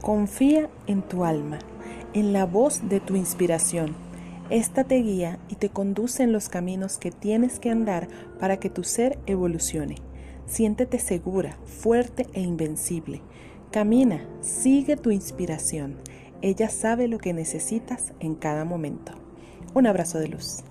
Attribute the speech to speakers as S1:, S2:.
S1: Confía en tu alma, en la voz de tu inspiración. Esta te guía y te conduce en los caminos que tienes que andar para que tu ser evolucione. Siéntete segura, fuerte e invencible. Camina, sigue tu inspiración. Ella sabe lo que necesitas en cada momento. Un abrazo de luz.